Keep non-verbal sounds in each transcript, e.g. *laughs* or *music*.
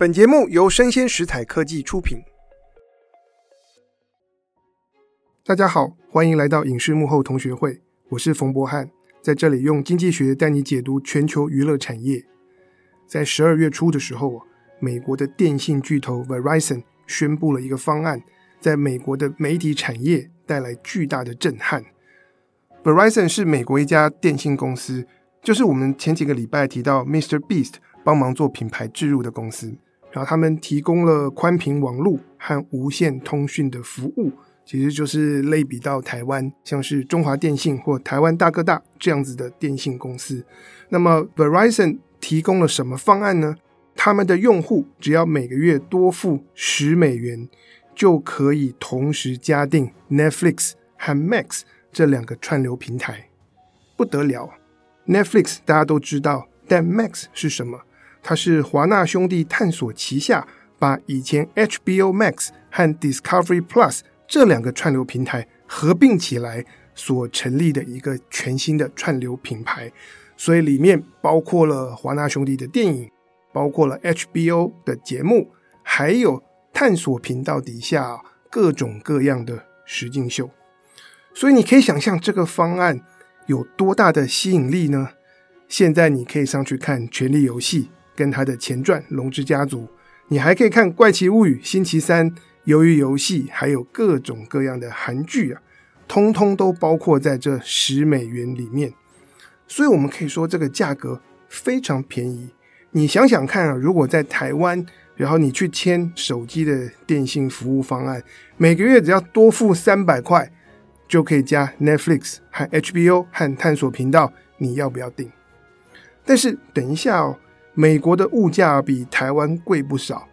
本节目由生鲜食材科技出品。大家好，欢迎来到影视幕后同学会，我是冯博翰，在这里用经济学带你解读全球娱乐产业。在十二月初的时候，美国的电信巨头 Verizon 宣布了一个方案，在美国的媒体产业带来巨大的震撼。Verizon 是美国一家电信公司，就是我们前几个礼拜提到 Mr. Beast 帮忙做品牌置入的公司。然后他们提供了宽频网络和无线通讯的服务，其实就是类比到台湾，像是中华电信或台湾大哥大这样子的电信公司。那么 Verizon 提供了什么方案呢？他们的用户只要每个月多付十美元，就可以同时加订 Netflix 和 Max 这两个串流平台，不得了。Netflix 大家都知道，但 Max 是什么？它是华纳兄弟探索旗下，把以前 HBO Max 和 Discovery Plus 这两个串流平台合并起来所成立的一个全新的串流品牌，所以里面包括了华纳兄弟的电影，包括了 HBO 的节目，还有探索频道底下各种各样的实境秀。所以你可以想象这个方案有多大的吸引力呢？现在你可以上去看《权力游戏》。跟他的前传《龙之家族》，你还可以看《怪奇物语》、《星期三》、《鱿鱼游戏》，还有各种各样的韩剧啊，通通都包括在这十美元里面。所以，我们可以说这个价格非常便宜。你想想看啊，如果在台湾，然后你去签手机的电信服务方案，每个月只要多付三百块，就可以加 Netflix 和 HBO 和探索频道，你要不要订？但是等一下哦。美国的物价比台湾贵不少，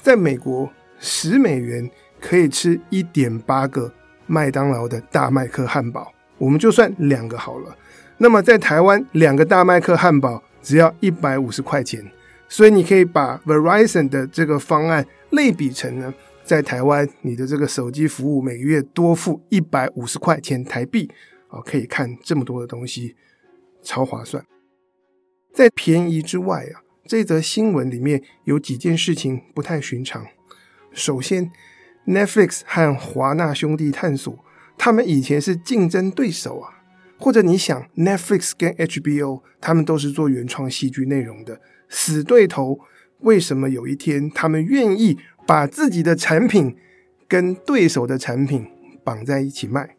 在美国十美元可以吃一点八个麦当劳的大麦克汉堡，我们就算两个好了。那么在台湾，两个大麦克汉堡只要一百五十块钱，所以你可以把 Verizon 的这个方案类比成呢，在台湾你的这个手机服务每个月多付一百五十块钱台币哦，可以看这么多的东西，超划算。在便宜之外啊，这则新闻里面有几件事情不太寻常。首先，Netflix 和华纳兄弟探索，他们以前是竞争对手啊。或者你想，Netflix 跟 HBO，他们都是做原创戏剧内容的死对头，为什么有一天他们愿意把自己的产品跟对手的产品绑在一起卖？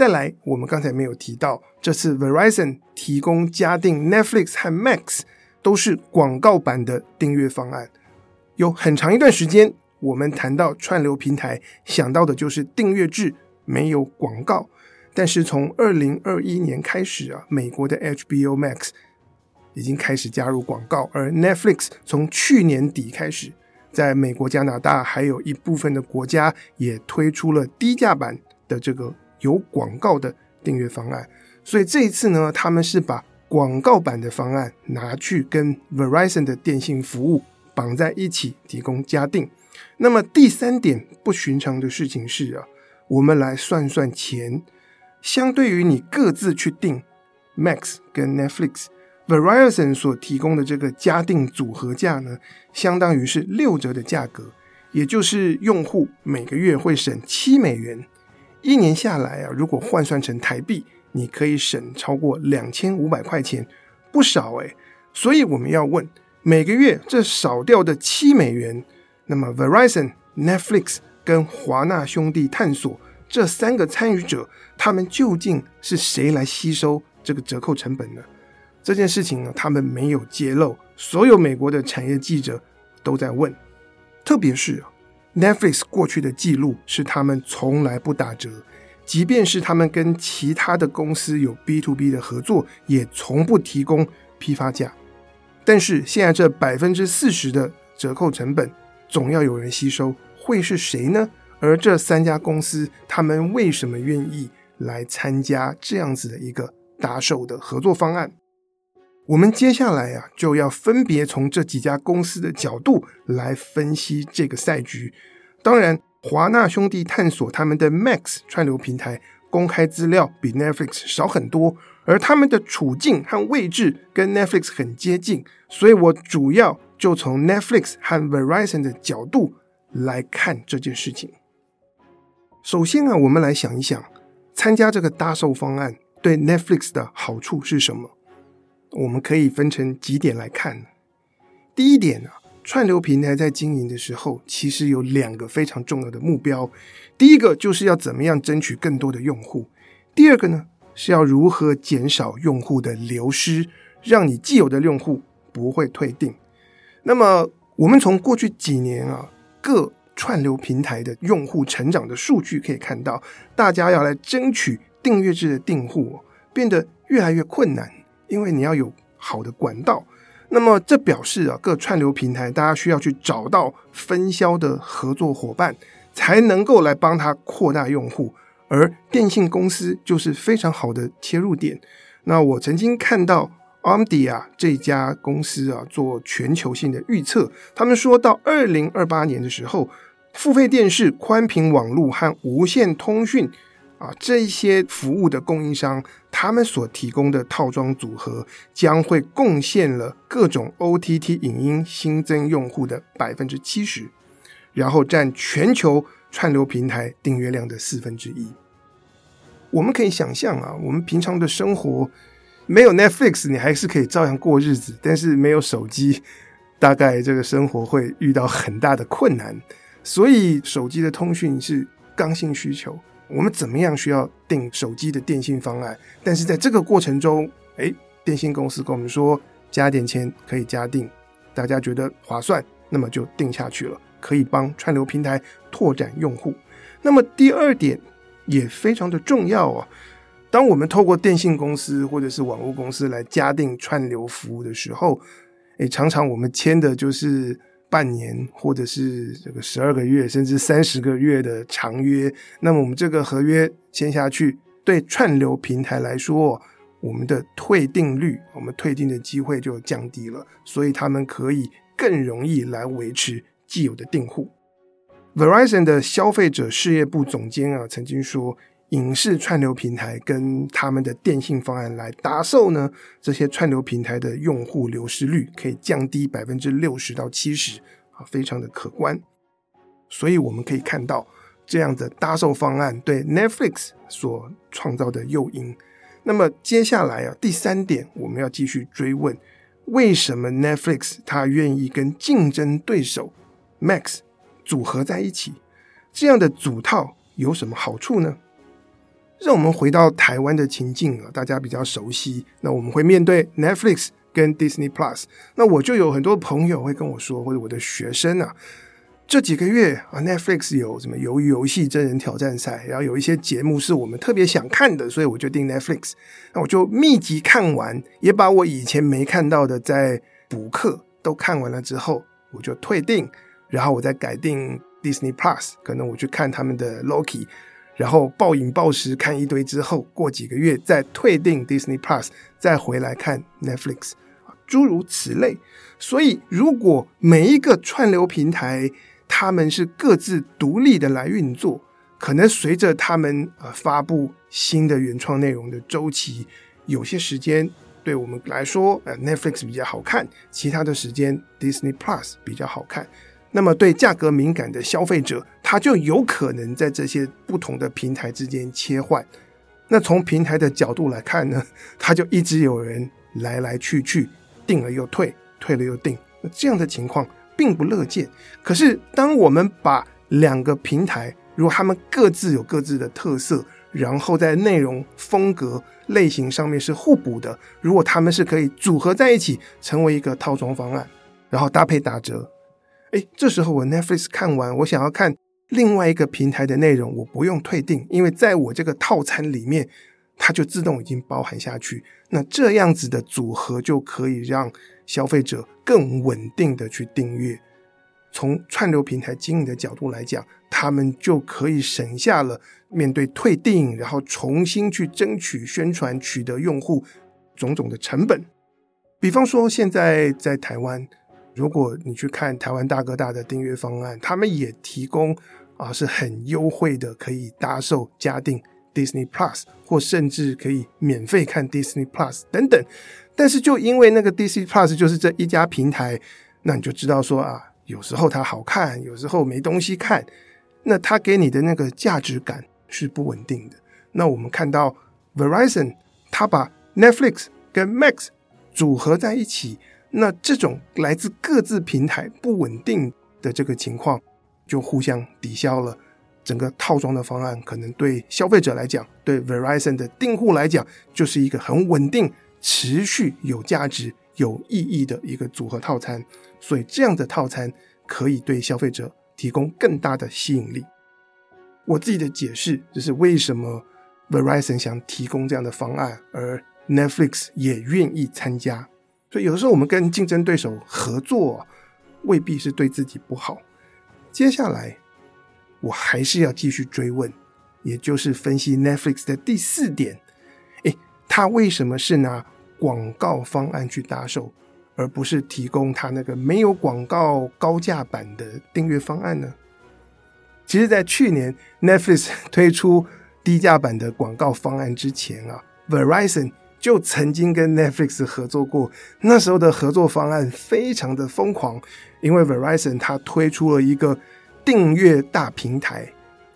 再来，我们刚才没有提到，这次 Verizon 提供加订 Netflix 和 Max 都是广告版的订阅方案。有很长一段时间，我们谈到串流平台，想到的就是订阅制，没有广告。但是从二零二一年开始啊，美国的 HBO Max 已经开始加入广告，而 Netflix 从去年底开始，在美国、加拿大还有一部分的国家也推出了低价版的这个。有广告的订阅方案，所以这一次呢，他们是把广告版的方案拿去跟 Verizon 的电信服务绑在一起，提供加订。那么第三点不寻常的事情是啊，我们来算算钱，相对于你各自去订 Max 跟 Netflix，Verizon 所提供的这个加订组合价呢，相当于是六折的价格，也就是用户每个月会省七美元。一年下来啊，如果换算成台币，你可以省超过两千五百块钱，不少诶。所以我们要问，每个月这少掉的七美元，那么 Verizon、Netflix 跟华纳兄弟探索这三个参与者，他们究竟是谁来吸收这个折扣成本呢？这件事情呢，他们没有揭露，所有美国的产业记者都在问，特别是。Netflix 过去的记录是他们从来不打折，即便是他们跟其他的公司有 B to B 的合作，也从不提供批发价。但是现在这百分之四十的折扣成本，总要有人吸收，会是谁呢？而这三家公司，他们为什么愿意来参加这样子的一个打手的合作方案？我们接下来啊，就要分别从这几家公司的角度来分析这个赛局。当然，华纳兄弟探索他们的 Max 串流平台公开资料比 Netflix 少很多，而他们的处境和位置跟 Netflix 很接近，所以我主要就从 Netflix 和 Verizon 的角度来看这件事情。首先啊，我们来想一想，参加这个搭售方案对 Netflix 的好处是什么？我们可以分成几点来看。第一点啊，串流平台在经营的时候，其实有两个非常重要的目标。第一个就是要怎么样争取更多的用户；第二个呢，是要如何减少用户的流失，让你既有的用户不会退订。那么，我们从过去几年啊，各串流平台的用户成长的数据可以看到，大家要来争取订阅制的订户，变得越来越困难，因为你要有好的管道。那么，这表示啊，各串流平台大家需要去找到分销的合作伙伴，才能够来帮他扩大用户，而电信公司就是非常好的切入点。那我曾经看到。Omdia 这家公司啊，做全球性的预测，他们说到二零二八年的时候，付费电视、宽频网络和无线通讯啊这一些服务的供应商，他们所提供的套装组合将会贡献了各种 OTT 影音新增用户的百分之七十，然后占全球串流平台订阅量的四分之一。我们可以想象啊，我们平常的生活。没有 Netflix，你还是可以照样过日子，但是没有手机，大概这个生活会遇到很大的困难。所以手机的通讯是刚性需求，我们怎么样需要订手机的电信方案？但是在这个过程中，诶，电信公司跟我们说加点钱可以加订，大家觉得划算，那么就订下去了，可以帮串流平台拓展用户。那么第二点也非常的重要啊。当我们透过电信公司或者是网络公司来加订串流服务的时候，诶，常常我们签的就是半年或者是这个十二个月甚至三十个月的长约。那么我们这个合约签下去，对串流平台来说，我们的退订率，我们退订的机会就降低了，所以他们可以更容易来维持既有的订户。Verizon 的消费者事业部总监啊曾经说。影视串流平台跟他们的电信方案来搭售呢，这些串流平台的用户流失率可以降低百分之六十到七十啊，非常的可观。所以我们可以看到这样的搭售方案对 Netflix 所创造的诱因。那么接下来啊，第三点我们要继续追问：为什么 Netflix 它愿意跟竞争对手 Max 组合在一起？这样的组套有什么好处呢？让我们回到台湾的情境啊，大家比较熟悉。那我们会面对 Netflix 跟 Disney Plus。那我就有很多朋友会跟我说，或者我的学生啊，这几个月啊，Netflix 有什么鱿鱼游戏真人挑战赛，然后有一些节目是我们特别想看的，所以我就订 Netflix。那我就密集看完，也把我以前没看到的在补课都看完了之后，我就退订，然后我再改订 Disney Plus，可能我去看他们的 Loki。然后暴饮暴食看一堆之后，过几个月再退订 Disney Plus，再回来看 Netflix，诸如此类。所以，如果每一个串流平台他们是各自独立的来运作，可能随着他们呃发布新的原创内容的周期，有些时间对我们来说，呃 Netflix 比较好看，其他的时间 Disney Plus 比较好看。那么，对价格敏感的消费者，他就有可能在这些不同的平台之间切换。那从平台的角度来看呢，*laughs* 他就一直有人来来去去，订了又退，退了又订。那这样的情况并不乐见。可是，当我们把两个平台，如果他们各自有各自的特色，然后在内容风格类型上面是互补的，如果他们是可以组合在一起，成为一个套装方案，然后搭配打折。诶，这时候我 Netflix 看完，我想要看另外一个平台的内容，我不用退订，因为在我这个套餐里面，它就自动已经包含下去。那这样子的组合就可以让消费者更稳定的去订阅。从串流平台经营的角度来讲，他们就可以省下了面对退订，然后重新去争取宣传、取得用户种种的成本。比方说，现在在台湾。如果你去看台湾大哥大的订阅方案，他们也提供啊是很优惠的，可以搭售加订 Disney Plus，或甚至可以免费看 Disney Plus 等等。但是就因为那个 Disney Plus 就是这一家平台，那你就知道说啊，有时候它好看，有时候没东西看，那它给你的那个价值感是不稳定的。那我们看到 Verizon，它把 Netflix 跟 Max 组合在一起，那这种来自各自平台不稳定的这个情况，就互相抵消了。整个套装的方案可能对消费者来讲，对 Verizon 的订户来讲，就是一个很稳定、持续有价值、有意义的一个组合套餐。所以这样的套餐可以对消费者提供更大的吸引力。我自己的解释就是为什么 Verizon 想提供这样的方案，而 Netflix 也愿意参加。所以有的时候我们跟竞争对手合作，未必是对自己不好。接下来。我还是要继续追问，也就是分析 Netflix 的第四点，诶，他为什么是拿广告方案去搭售，而不是提供他那个没有广告高价版的订阅方案呢？其实，在去年 Netflix *laughs* 推出低价版的广告方案之前啊，Verizon 就曾经跟 Netflix 合作过，那时候的合作方案非常的疯狂，因为 Verizon 它推出了一个。订阅大平台，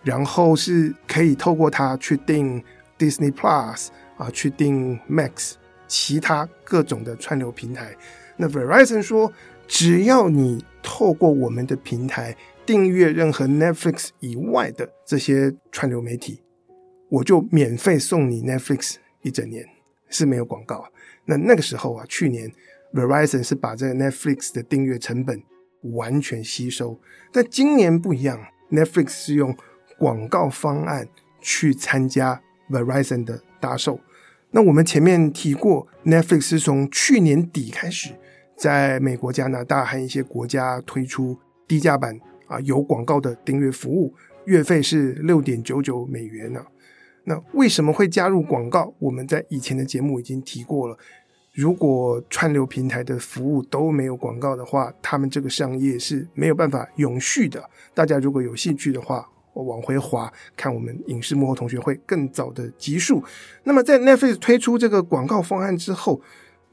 然后是可以透过它去订 Disney Plus 啊，去订 Max，其他各种的串流平台。那 Verizon 说，只要你透过我们的平台订阅任何 Netflix 以外的这些串流媒体，我就免费送你 Netflix 一整年，是没有广告。那那个时候啊，去年 Verizon 是把这个 Netflix 的订阅成本。完全吸收，但今年不一样，Netflix 是用广告方案去参加 Verizon 的搭售。那我们前面提过，Netflix 是从去年底开始，在美国、加拿大和一些国家推出低价版啊有广告的订阅服务，月费是六点九九美元呢、啊。那为什么会加入广告？我们在以前的节目已经提过了。如果串流平台的服务都没有广告的话，他们这个商业是没有办法永续的。大家如果有兴趣的话，我往回滑看我们影视幕后同学会更早的集数。那么在 Netflix 推出这个广告方案之后，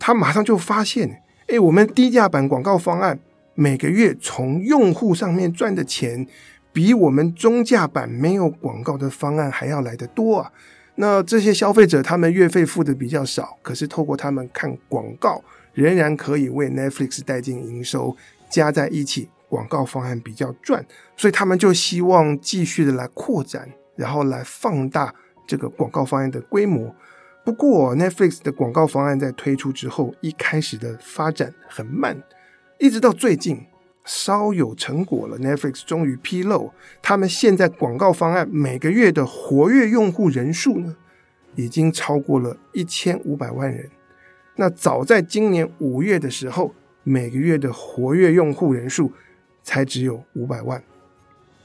他马上就发现，哎，我们低价版广告方案每个月从用户上面赚的钱，比我们中价版没有广告的方案还要来得多啊。那这些消费者，他们月费付的比较少，可是透过他们看广告，仍然可以为 Netflix 带进营收，加在一起，广告方案比较赚，所以他们就希望继续的来扩展，然后来放大这个广告方案的规模。不过，Netflix 的广告方案在推出之后，一开始的发展很慢，一直到最近。稍有成果了，Netflix 终于披露，他们现在广告方案每个月的活跃用户人数呢，已经超过了一千五百万人。那早在今年五月的时候，每个月的活跃用户人数才只有五百万。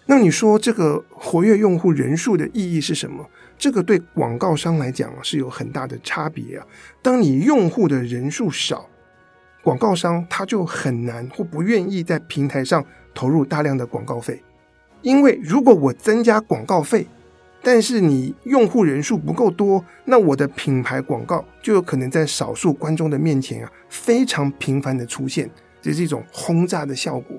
那你说这个活跃用户人数的意义是什么？这个对广告商来讲是有很大的差别啊。当你用户的人数少，广告商他就很难或不愿意在平台上投入大量的广告费，因为如果我增加广告费，但是你用户人数不够多，那我的品牌广告就有可能在少数观众的面前啊非常频繁的出现，这是一种轰炸的效果。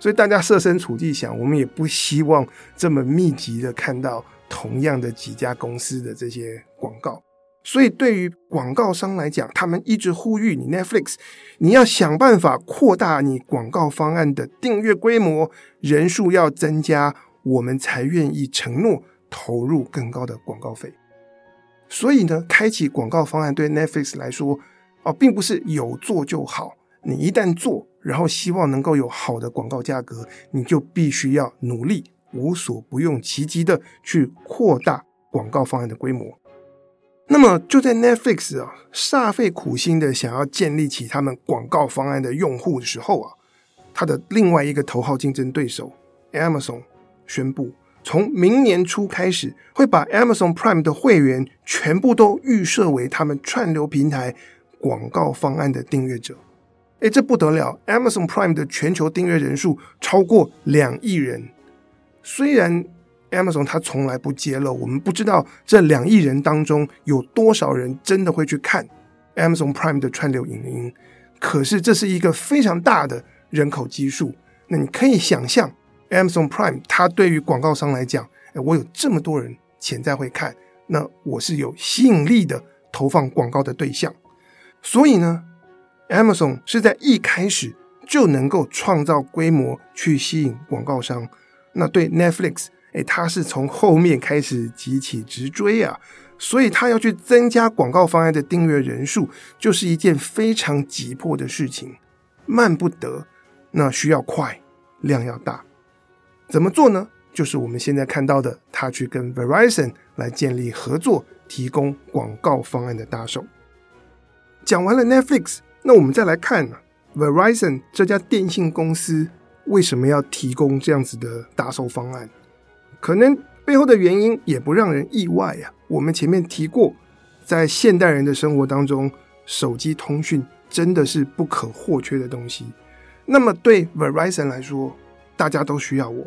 所以大家设身处地想，我们也不希望这么密集的看到同样的几家公司的这些广告。所以，对于广告商来讲，他们一直呼吁你 Netflix，你要想办法扩大你广告方案的订阅规模，人数要增加，我们才愿意承诺投入更高的广告费。所以呢，开启广告方案对 Netflix 来说，哦，并不是有做就好。你一旦做，然后希望能够有好的广告价格，你就必须要努力，无所不用其极的去扩大广告方案的规模。那么就在 Netflix 啊煞费苦心的想要建立起他们广告方案的用户的时候啊，他的另外一个头号竞争对手 Amazon 宣布，从明年初开始会把 Amazon Prime 的会员全部都预设为他们串流平台广告方案的订阅者。诶，这不得了！Amazon Prime 的全球订阅人数超过两亿人，虽然。Amazon 它从来不揭露，我们不知道这两亿人当中有多少人真的会去看 Amazon Prime 的串流影音。可是这是一个非常大的人口基数。那你可以想象，Amazon Prime 它对于广告商来讲，哎，我有这么多人潜在会看，那我是有吸引力的投放广告的对象。所以呢，Amazon 是在一开始就能够创造规模去吸引广告商。那对 Netflix，哎，他是从后面开始急起直追啊。所以，他要去增加广告方案的订阅人数，就是一件非常急迫的事情，慢不得。那需要快，量要大。怎么做呢？就是我们现在看到的，他去跟 Verizon 来建立合作，提供广告方案的大手。讲完了 Netflix，那我们再来看呢，Verizon 这家电信公司为什么要提供这样子的大手方案？可能。背后的原因也不让人意外呀。我们前面提过，在现代人的生活当中，手机通讯真的是不可或缺的东西。那么对 Verizon 来说，大家都需要我，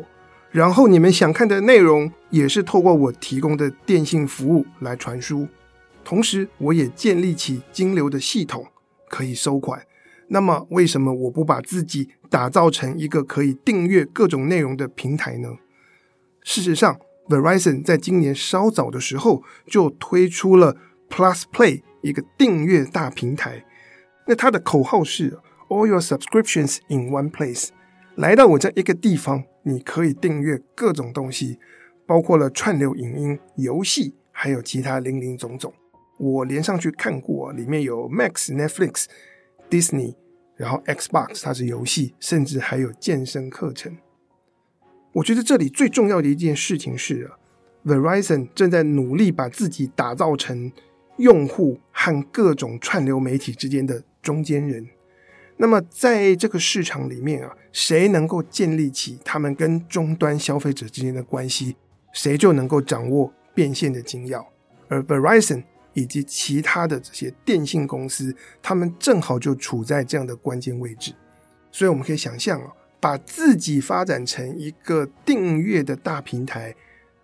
然后你们想看的内容也是透过我提供的电信服务来传输，同时我也建立起金流的系统可以收款。那么为什么我不把自己打造成一个可以订阅各种内容的平台呢？事实上，Verizon 在今年稍早的时候就推出了 Plus Play 一个订阅大平台，那它的口号是 All your subscriptions in one place。来到我这一个地方，你可以订阅各种东西，包括了串流影音、游戏，还有其他林林总总。我连上去看过，里面有 Max、Netflix、Disney，然后 Xbox 它是游戏，甚至还有健身课程。我觉得这里最重要的一件事情是，Verizon 正在努力把自己打造成用户和各种串流媒体之间的中间人。那么在这个市场里面啊，谁能够建立起他们跟终端消费者之间的关系，谁就能够掌握变现的精要。而 Verizon 以及其他的这些电信公司，他们正好就处在这样的关键位置。所以我们可以想象啊。把自己发展成一个订阅的大平台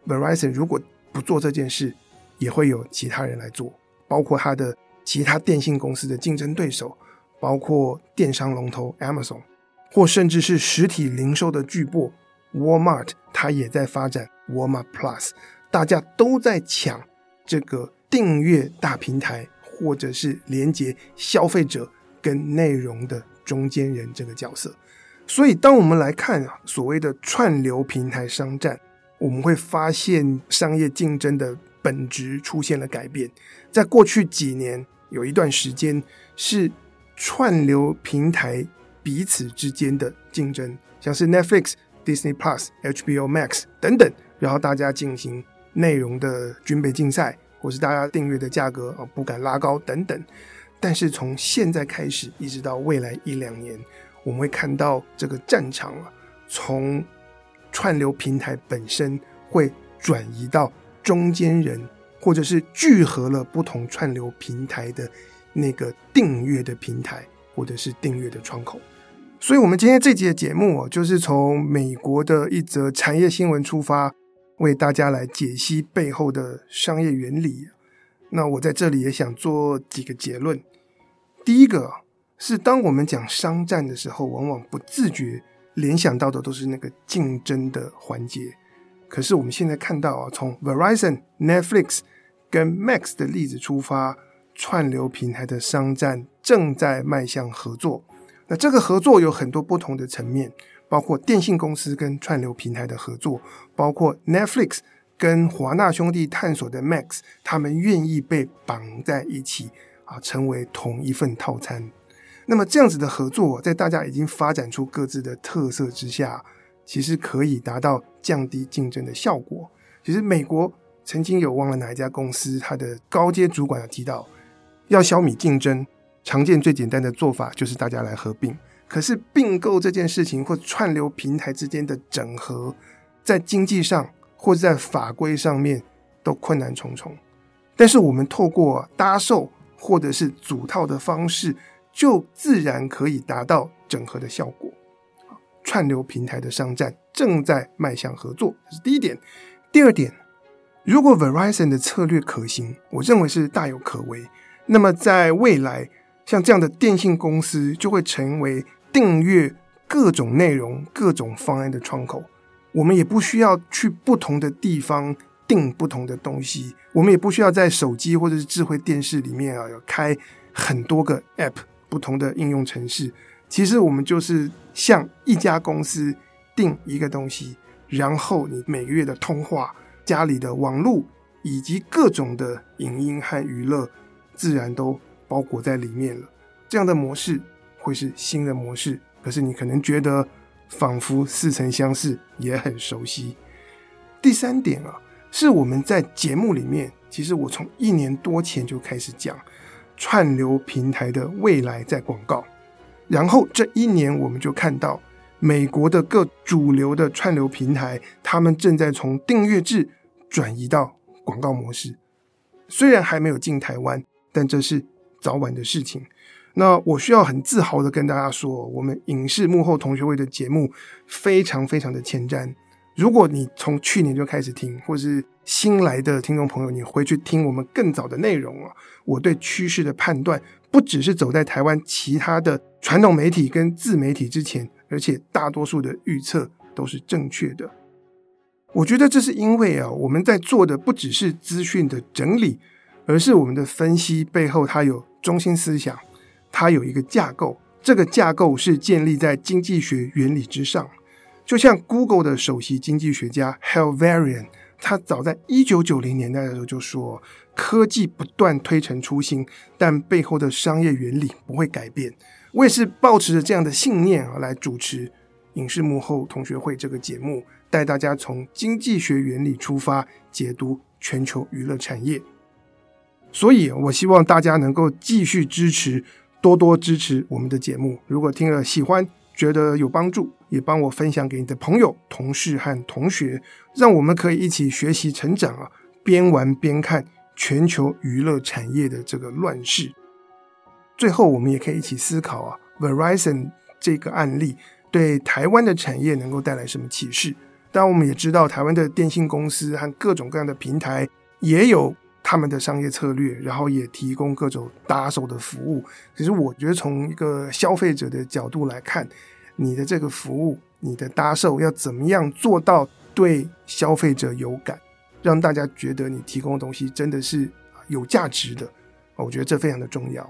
，Verizon 如果不做这件事，也会有其他人来做，包括他的其他电信公司的竞争对手，包括电商龙头 Amazon，或甚至是实体零售的巨擘 Walmart，它也在发展 Walmart Plus，大家都在抢这个订阅大平台，或者是连接消费者跟内容的中间人这个角色。所以，当我们来看啊，所谓的串流平台商战，我们会发现商业竞争的本质出现了改变。在过去几年，有一段时间是串流平台彼此之间的竞争，像是 Netflix、Disney Plus、HBO Max 等等，然后大家进行内容的军备竞赛，或是大家订阅的价格啊不敢拉高等等。但是从现在开始，一直到未来一两年。我们会看到这个战场啊，从串流平台本身会转移到中间人，或者是聚合了不同串流平台的那个订阅的平台，或者是订阅的窗口。所以，我们今天这集的节目啊，就是从美国的一则产业新闻出发，为大家来解析背后的商业原理。那我在这里也想做几个结论。第一个。是当我们讲商战的时候，往往不自觉联想到的都是那个竞争的环节。可是我们现在看到啊，从 Verizon、Netflix 跟 Max 的例子出发，串流平台的商战正在迈向合作。那这个合作有很多不同的层面，包括电信公司跟串流平台的合作，包括 Netflix 跟华纳兄弟探索的 Max，他们愿意被绑在一起啊，成为同一份套餐。那么这样子的合作，在大家已经发展出各自的特色之下，其实可以达到降低竞争的效果。其实美国曾经有忘了哪一家公司，它的高阶主管有提到，要消弭竞争，常见最简单的做法就是大家来合并。可是并购这件事情或串流平台之间的整合，在经济上或者在法规上面都困难重重。但是我们透过搭售或者是组套的方式。就自然可以达到整合的效果。串流平台的商战正在迈向合作，这是第一点。第二点，如果 Verizon 的策略可行，我认为是大有可为。那么在未来，像这样的电信公司就会成为订阅各种内容、各种方案的窗口。我们也不需要去不同的地方订不同的东西，我们也不需要在手机或者是智慧电视里面啊，要开很多个 App，不同的应用程式。其实我们就是向一家公司订一个东西，然后你每个月的通话、家里的网络以及各种的影音和娱乐，自然都包裹在里面了。这样的模式会是新的模式，可是你可能觉得。仿佛似曾相识，也很熟悉。第三点啊，是我们在节目里面，其实我从一年多前就开始讲串流平台的未来在广告。然后这一年，我们就看到美国的各主流的串流平台，他们正在从订阅制转移到广告模式。虽然还没有进台湾，但这是早晚的事情。那我需要很自豪的跟大家说，我们影视幕后同学会的节目非常非常的前瞻。如果你从去年就开始听，或是新来的听众朋友，你回去听我们更早的内容啊，我对趋势的判断不只是走在台湾其他的传统媒体跟自媒体之前，而且大多数的预测都是正确的。我觉得这是因为啊，我们在做的不只是资讯的整理，而是我们的分析背后它有中心思想。它有一个架构，这个架构是建立在经济学原理之上。就像 Google 的首席经济学家 Hal Varian，他早在一九九零年代的时候就说，科技不断推陈出新，但背后的商业原理不会改变。我也是抱持着这样的信念而，来主持影视幕后同学会这个节目，带大家从经济学原理出发，解读全球娱乐产业。所以，我希望大家能够继续支持。多多支持我们的节目，如果听了喜欢，觉得有帮助，也帮我分享给你的朋友、同事和同学，让我们可以一起学习成长啊！边玩边看全球娱乐产业的这个乱世。最后，我们也可以一起思考啊，Verizon 这个案例对台湾的产业能够带来什么启示？当然，我们也知道台湾的电信公司和各种各样的平台也有。他们的商业策略，然后也提供各种搭手的服务。其实，我觉得从一个消费者的角度来看，你的这个服务，你的搭售要怎么样做到对消费者有感，让大家觉得你提供的东西真的是有价值的。我觉得这非常的重要。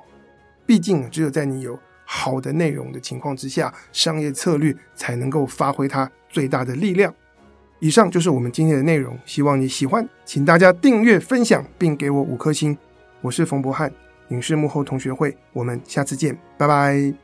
毕竟，只有在你有好的内容的情况之下，商业策略才能够发挥它最大的力量。以上就是我们今天的内容，希望你喜欢，请大家订阅、分享，并给我五颗星。我是冯博翰，影视幕后同学会，我们下次见，拜拜。